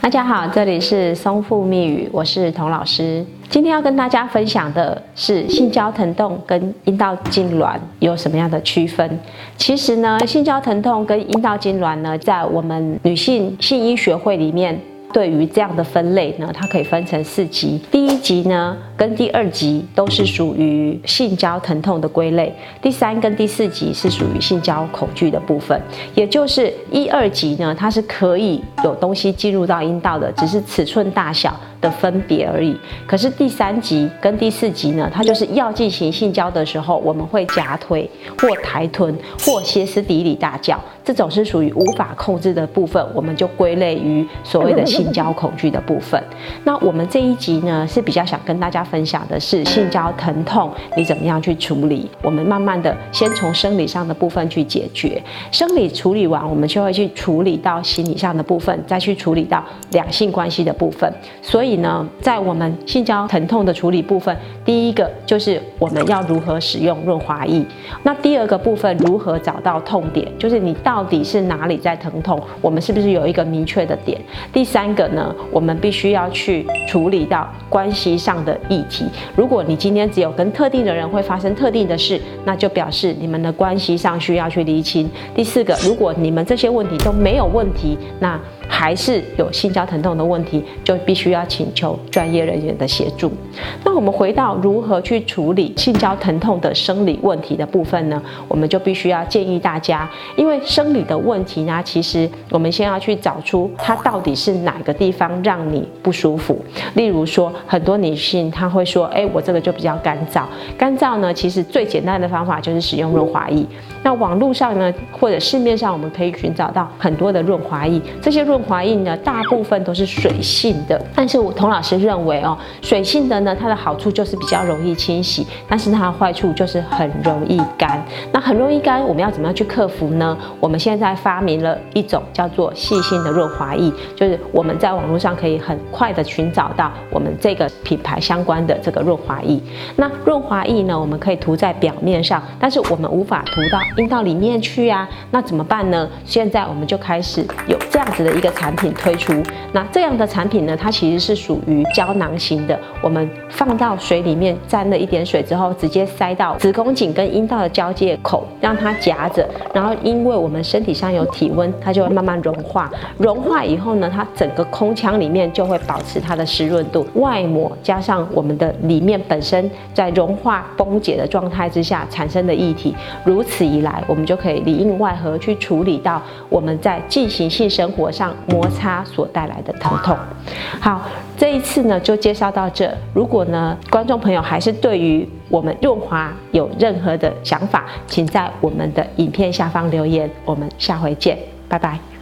大家好，这里是松富密语，我是童老师。今天要跟大家分享的是性交疼痛跟阴道痉挛有什么样的区分？其实呢，性交疼痛跟阴道痉挛呢，在我们女性性医学会里面。对于这样的分类呢，它可以分成四级。第一级呢，跟第二级都是属于性交疼痛的归类。第三跟第四级是属于性交恐惧的部分。也就是一二级呢，它是可以有东西进入到阴道的，只是尺寸大小的分别而已。可是第三级跟第四级呢，它就是要进行性交的时候，我们会夹腿或抬臀或歇斯底里大叫，这种是属于无法控制的部分，我们就归类于所谓的。性交恐惧的部分，那我们这一集呢是比较想跟大家分享的是性交疼痛，你怎么样去处理？我们慢慢的先从生理上的部分去解决，生理处理完，我们就会去处理到心理上的部分，再去处理到两性关系的部分。所以呢，在我们性交疼痛的处理部分，第一个就是我们要如何使用润滑液，那第二个部分如何找到痛点，就是你到底是哪里在疼痛，我们是不是有一个明确的点？第三。个呢，我们必须要去处理到关系上的议题。如果你今天只有跟特定的人会发生特定的事，那就表示你们的关系上需要去厘清。第四个，如果你们这些问题都没有问题，那还是有性交疼痛的问题，就必须要请求专业人员的协助。那我们回到如何去处理性交疼痛的生理问题的部分呢？我们就必须要建议大家，因为生理的问题呢，其实我们先要去找出它到底是哪个地方让你不舒服。例如说，很多女性她会说：“哎，我这个就比较干燥。”干燥呢，其实最简单的方法就是使用润滑液。那网络上呢，或者市面上，我们可以寻找到很多的润滑液，这些润。滑液呢，大部分都是水性的，但是我童老师认为哦，水性的呢，它的好处就是比较容易清洗，但是它的坏处就是很容易干。那很容易干，我们要怎么样去克服呢？我们现在发明了一种叫做细心的润滑液，就是我们在网络上可以很快的寻找到我们这个品牌相关的这个润滑液。那润滑液呢，我们可以涂在表面上，但是我们无法涂到阴道里面去啊。那怎么办呢？现在我们就开始有这样子的一个。产品推出，那这样的产品呢，它其实是属于胶囊型的。我们放到水里面沾了一点水之后，直接塞到子宫颈跟阴道的交界口，让它夹着。然后，因为我们身体上有体温，它就会慢慢融化。融化以后呢，它整个空腔里面就会保持它的湿润度。外膜加上我们的里面本身在融化崩解的状态之下产生的液体，如此一来，我们就可以里应外合去处理到我们在进行性生活上。摩擦所带来的疼痛。好，这一次呢就介绍到这。如果呢观众朋友还是对于我们润滑有任何的想法，请在我们的影片下方留言。我们下回见，拜拜。